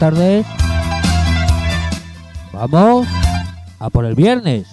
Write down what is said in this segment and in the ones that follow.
tardes. Vamos a por el viernes.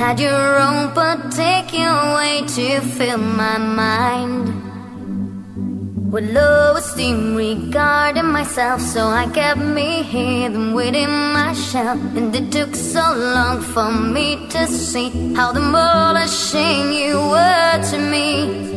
Had your own particular way to fill my mind with low esteem regarding myself. So I kept me hidden within my shell, and it took so long for me to see how demolishing you were to me.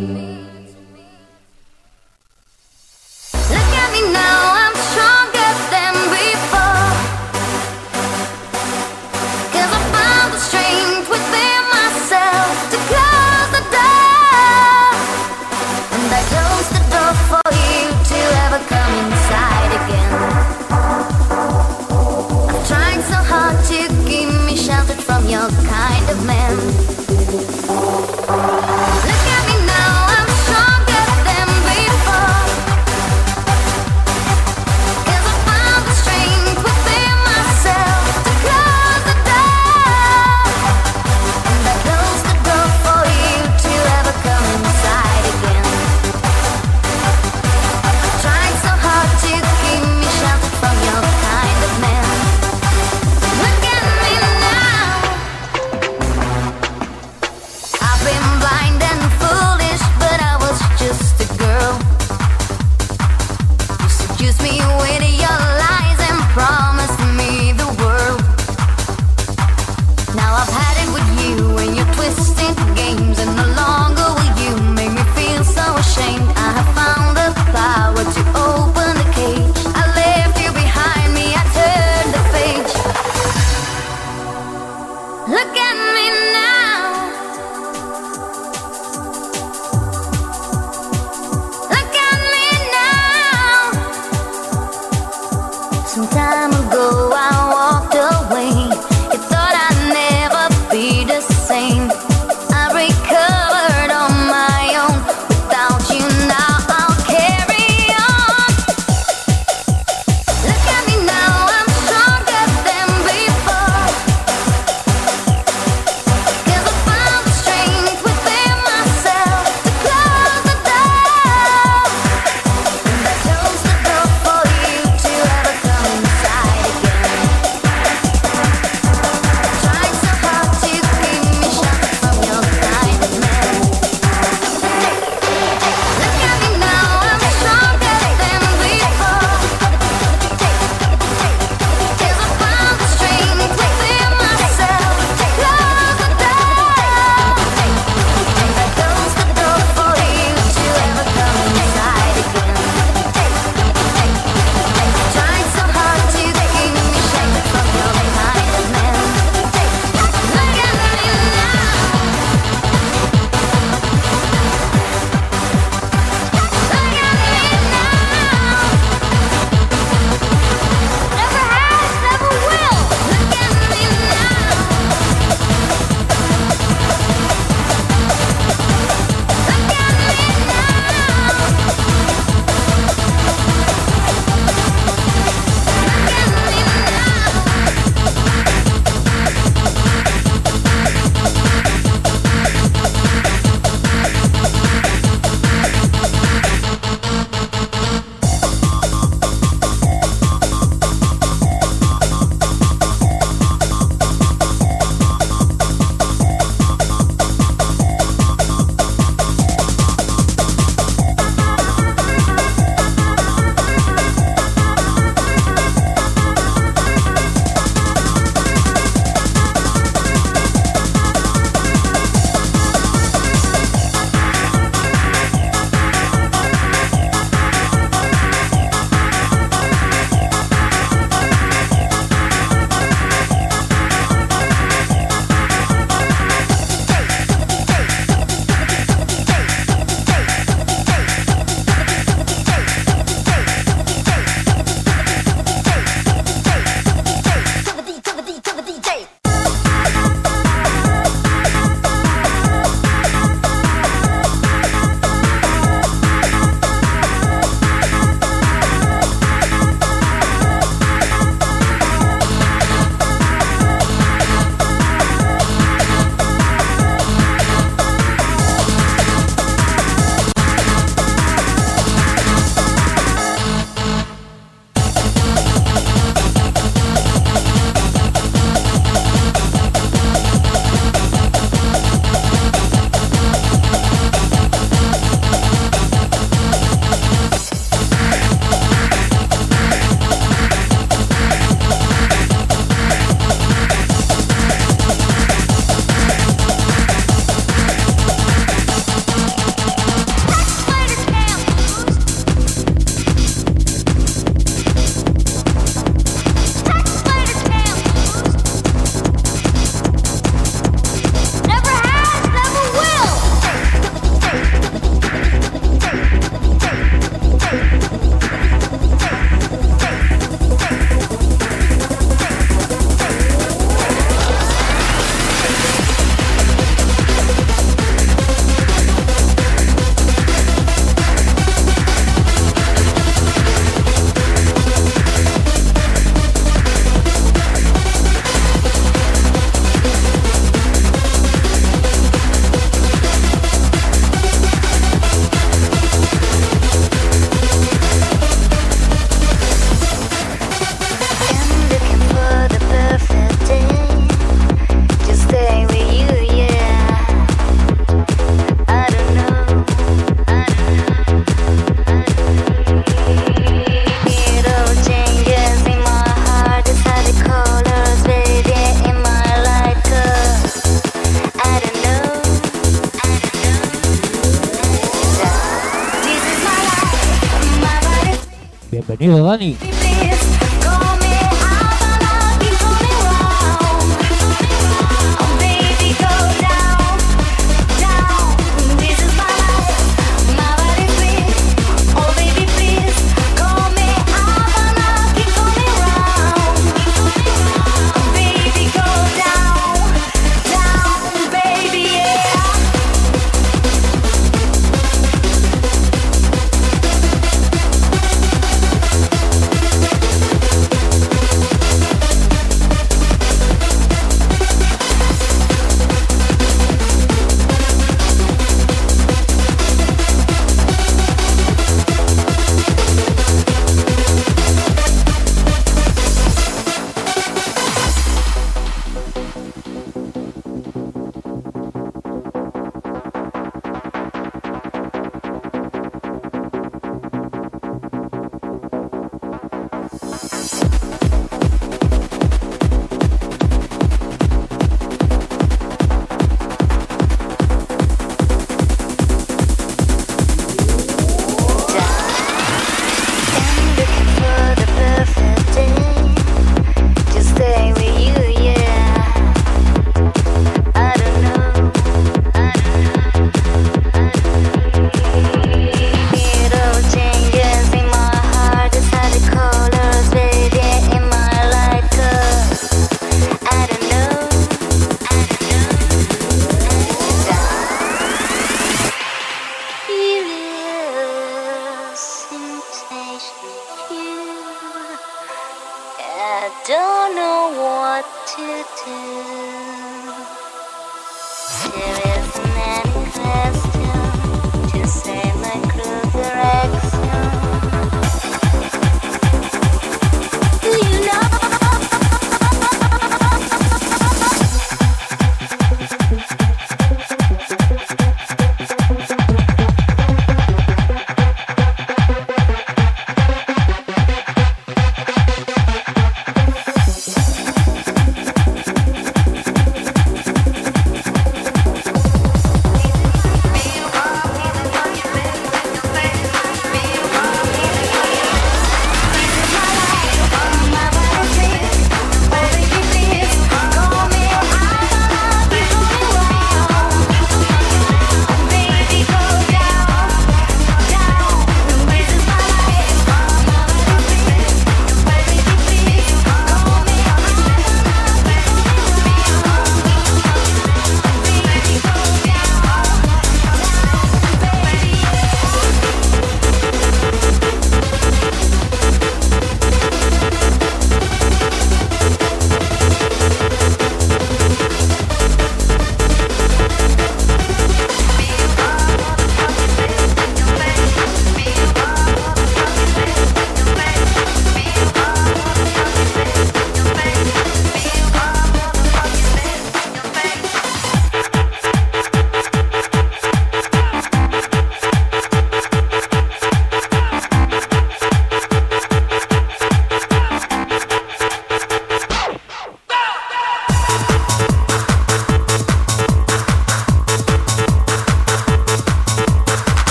没有，那你。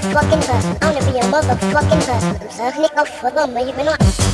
Motherfucking hustler. I wanna be a motherfucking hustler. Sag auf, warum ich bin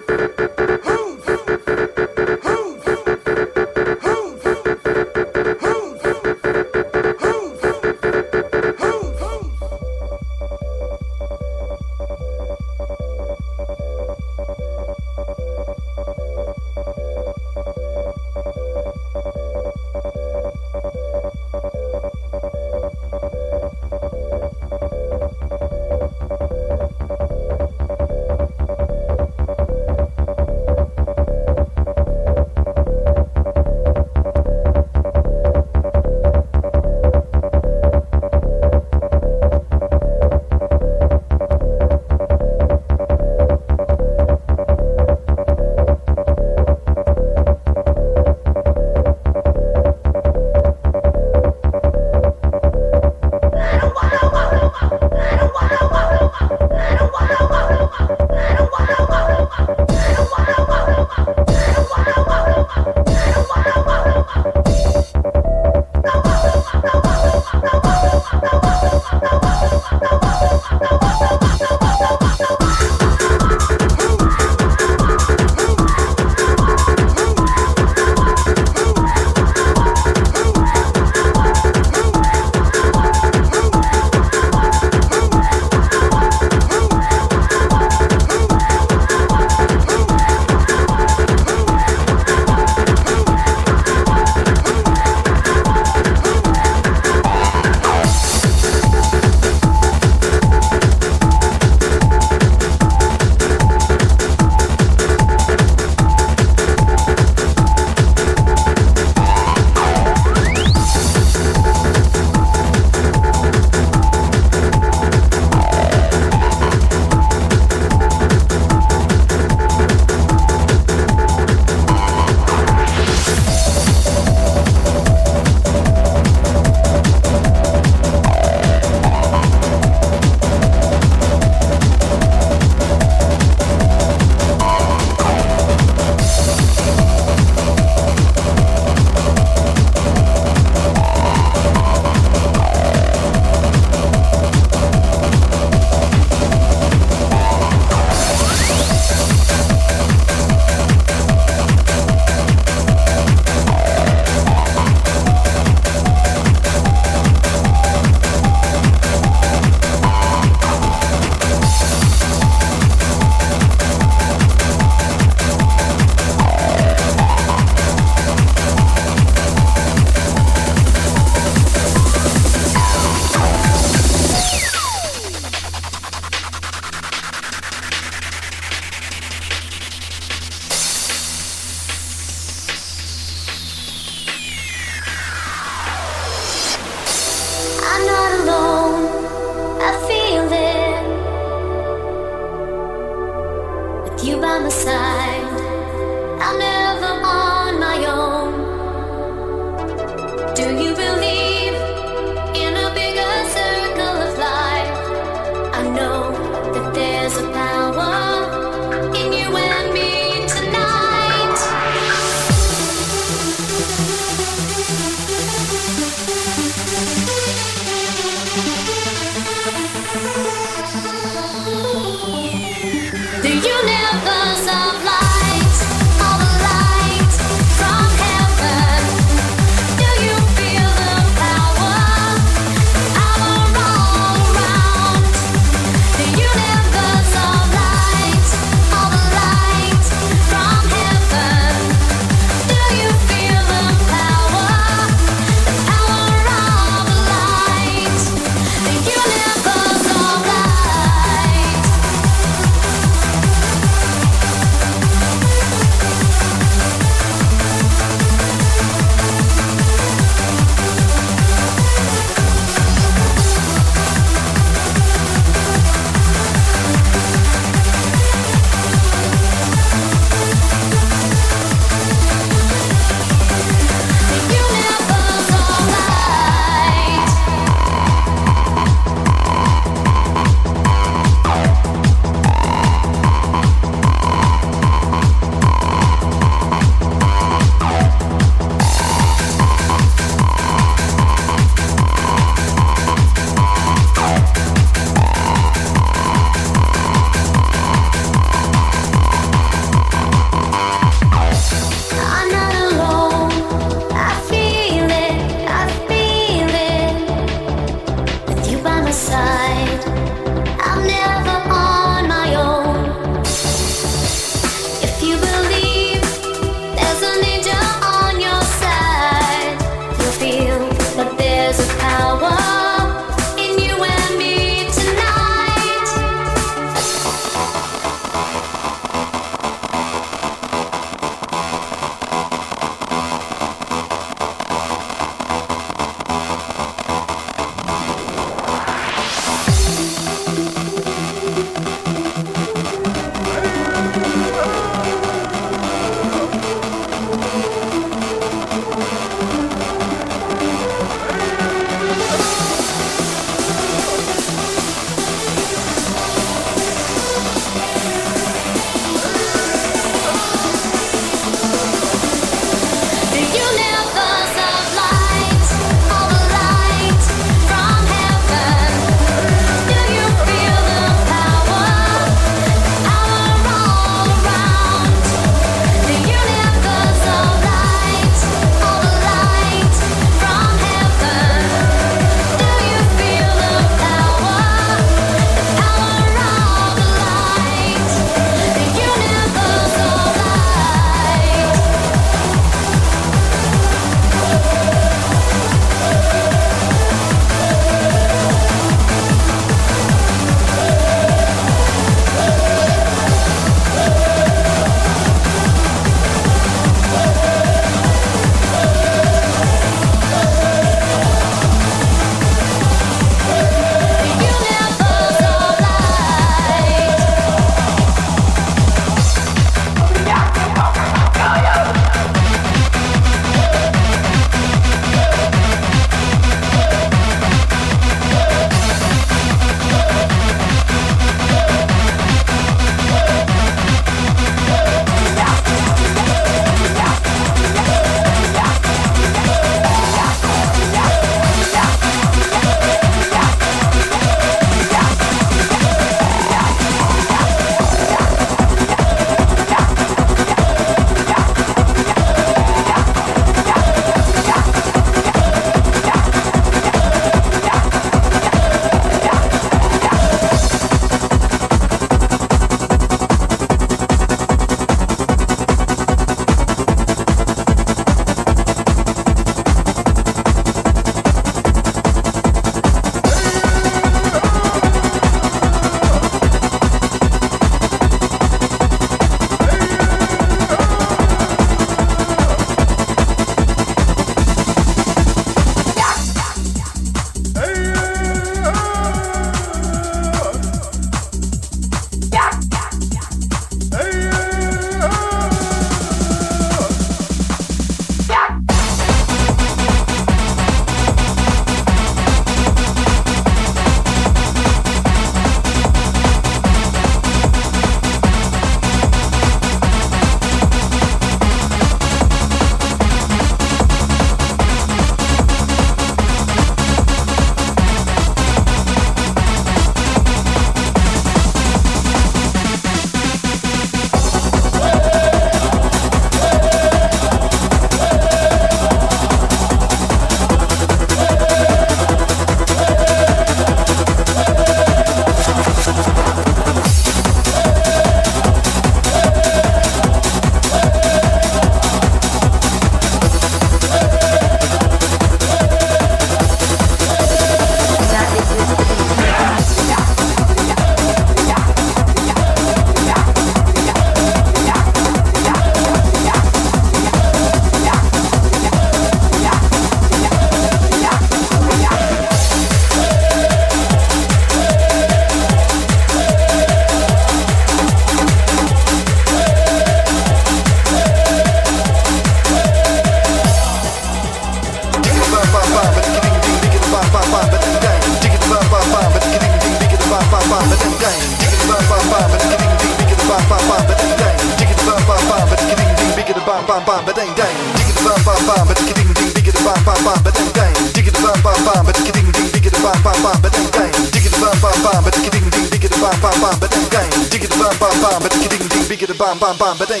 bam bam bam, but dang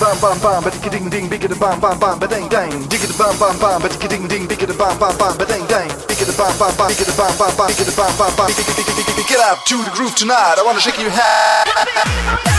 bam bam bam, but ding ding digga bam bam bam, but dang dang. Digga bam bam bam, but ding ding digga bam bam bam, but dang dang. Digga bam bam bam, digga bam bam bam, digga bam bam bam. Digga, Get up to the groove tonight. I wanna shake your head.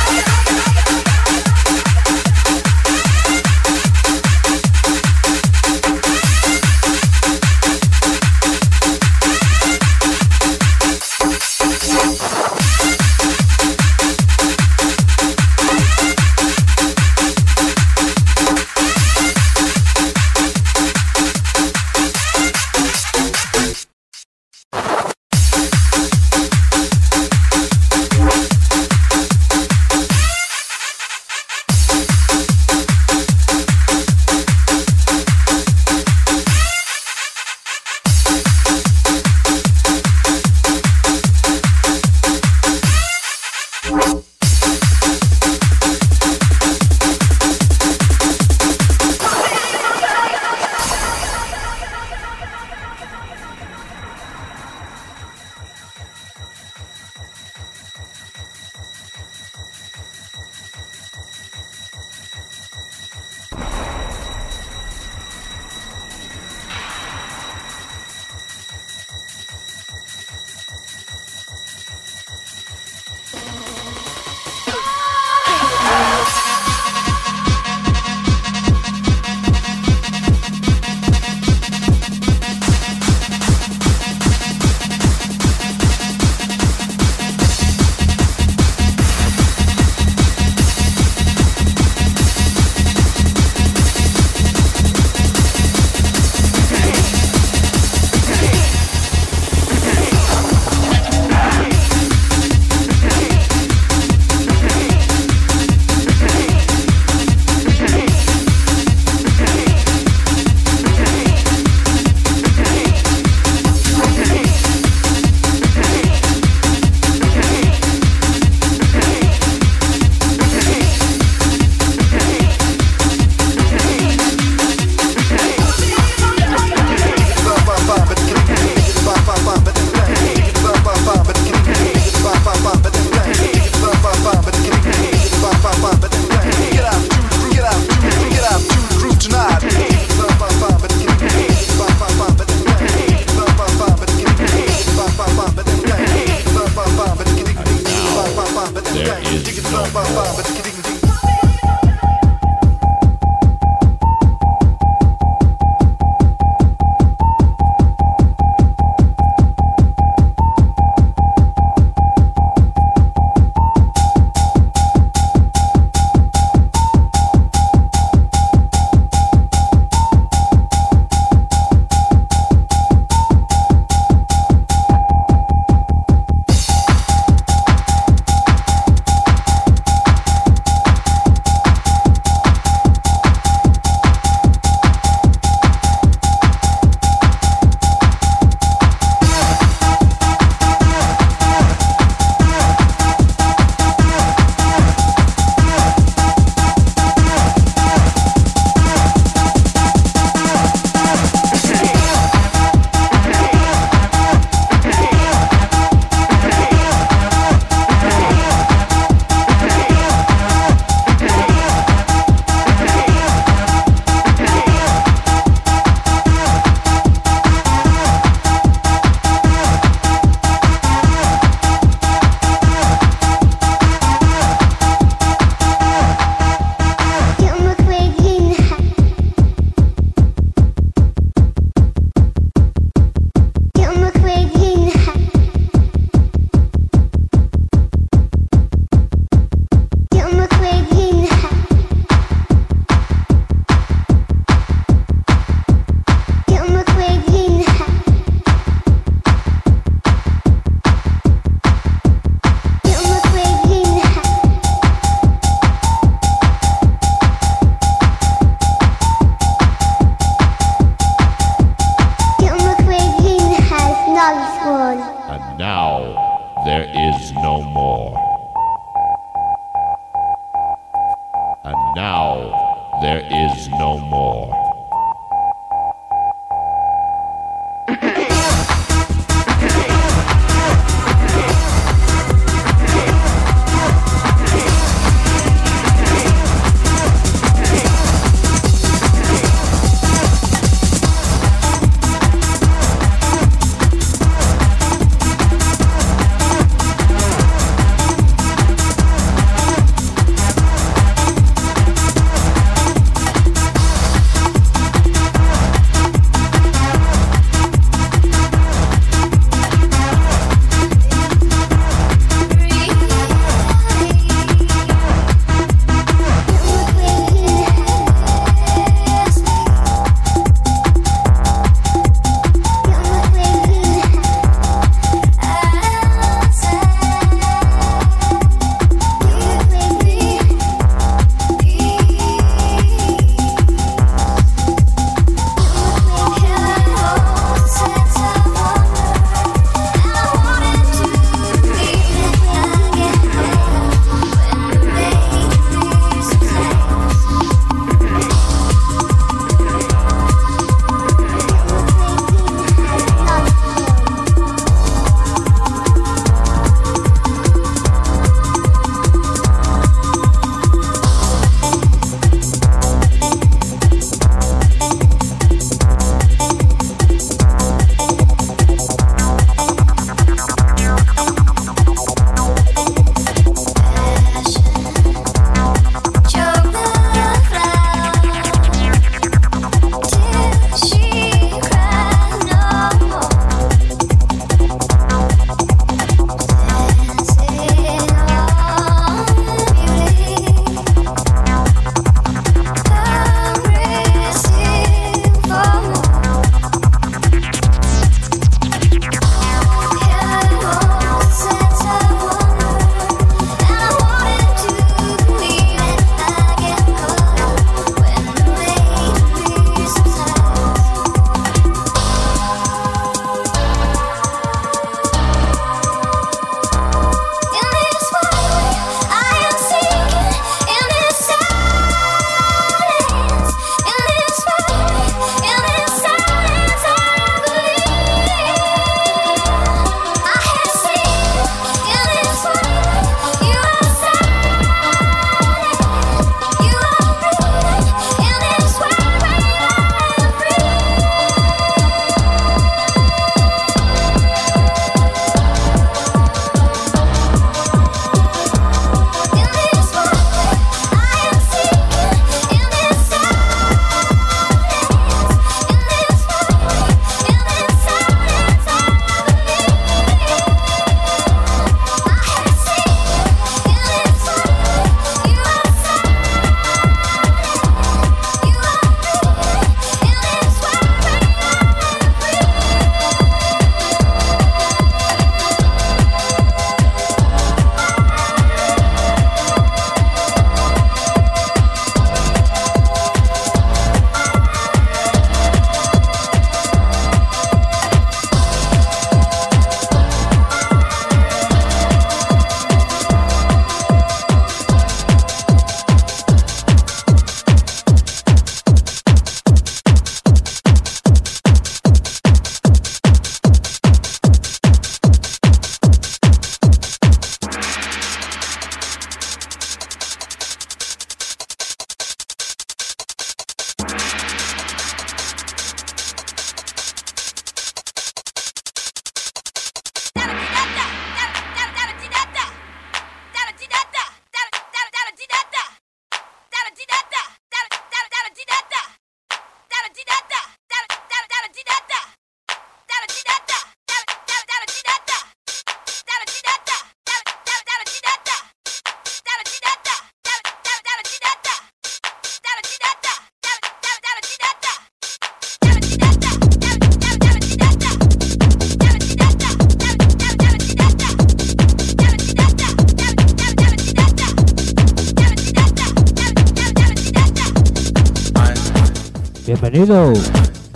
Bienvenido,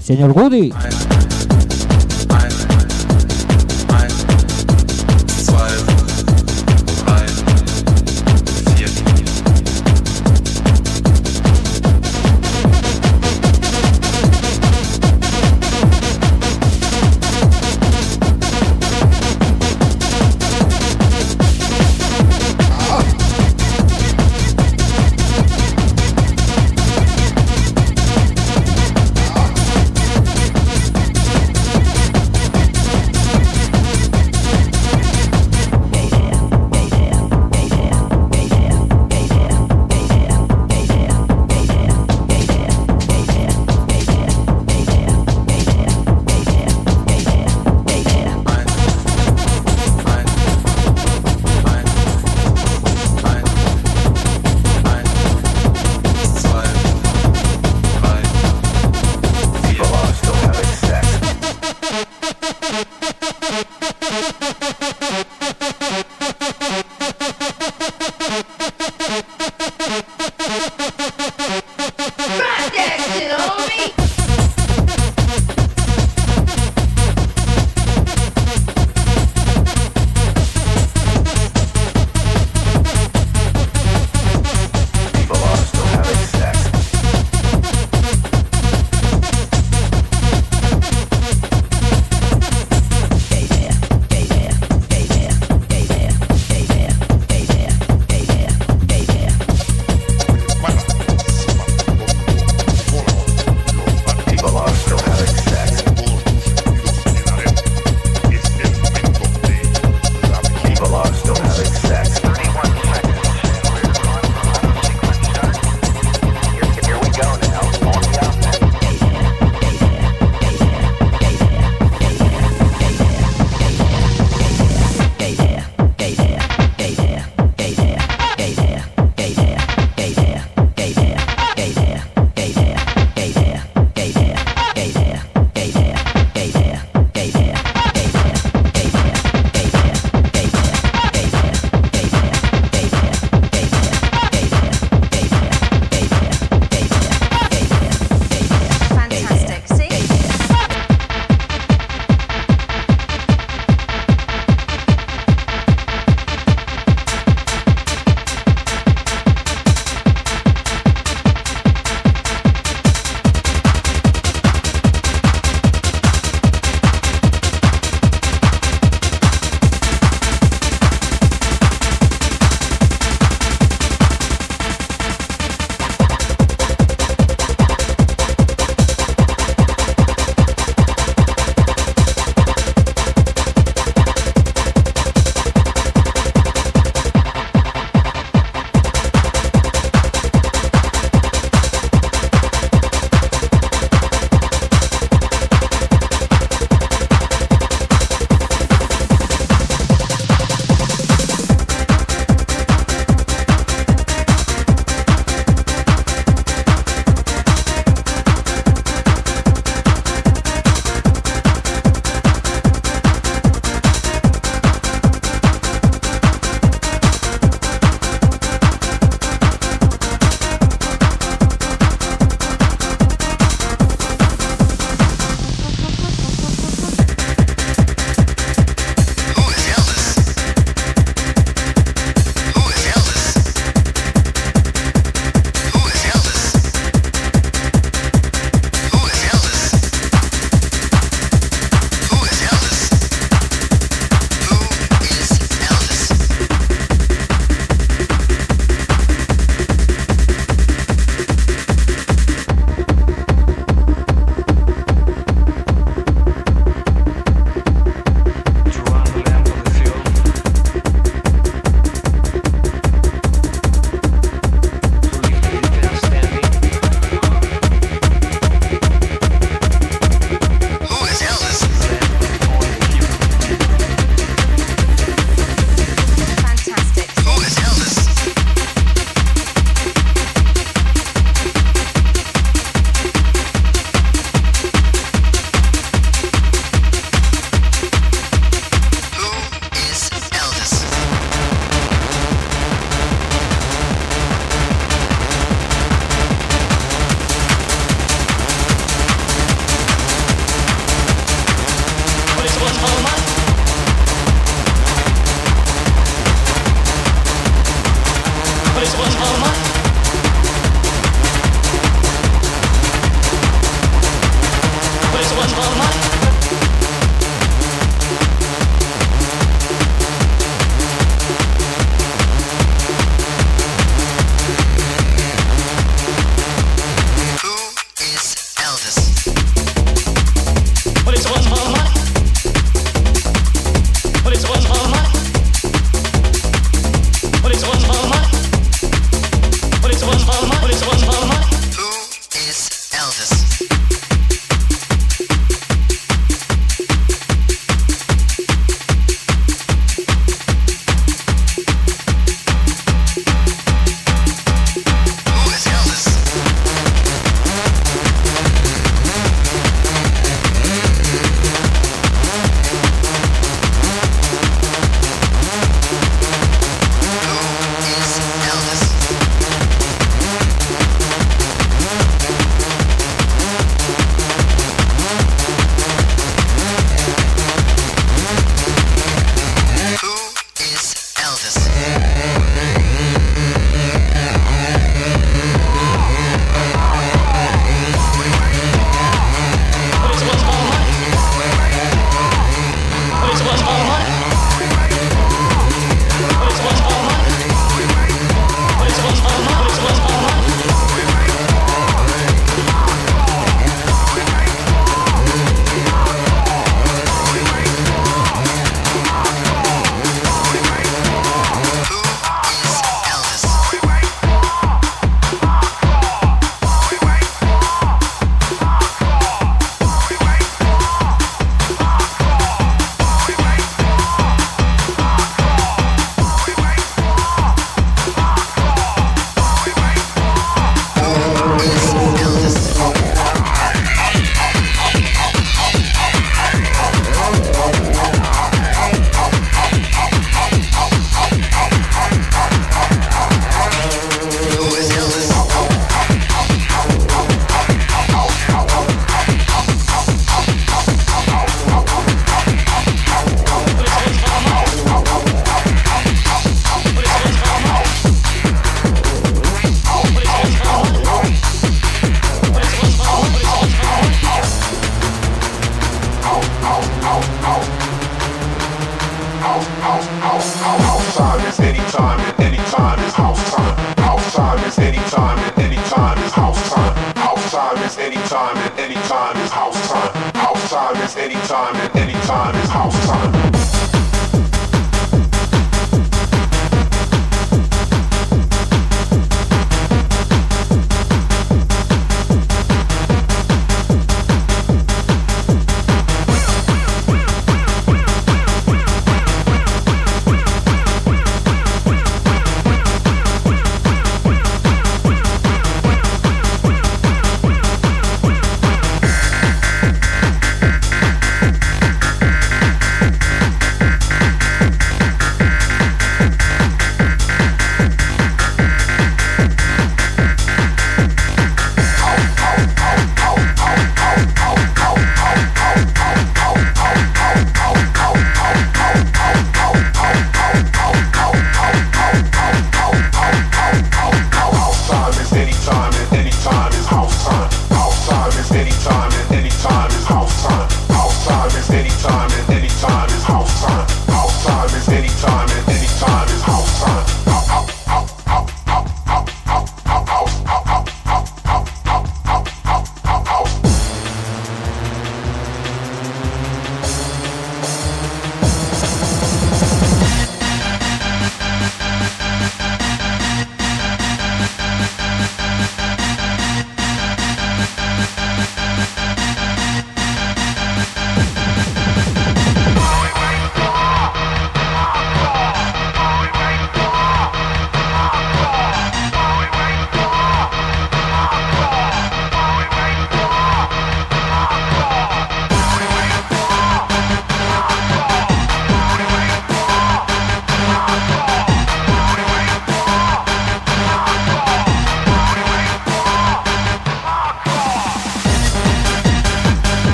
señor Woody.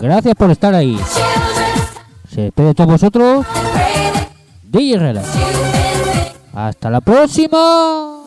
Gracias por estar ahí. Se despide de todos vosotros. DJ Hasta la próxima.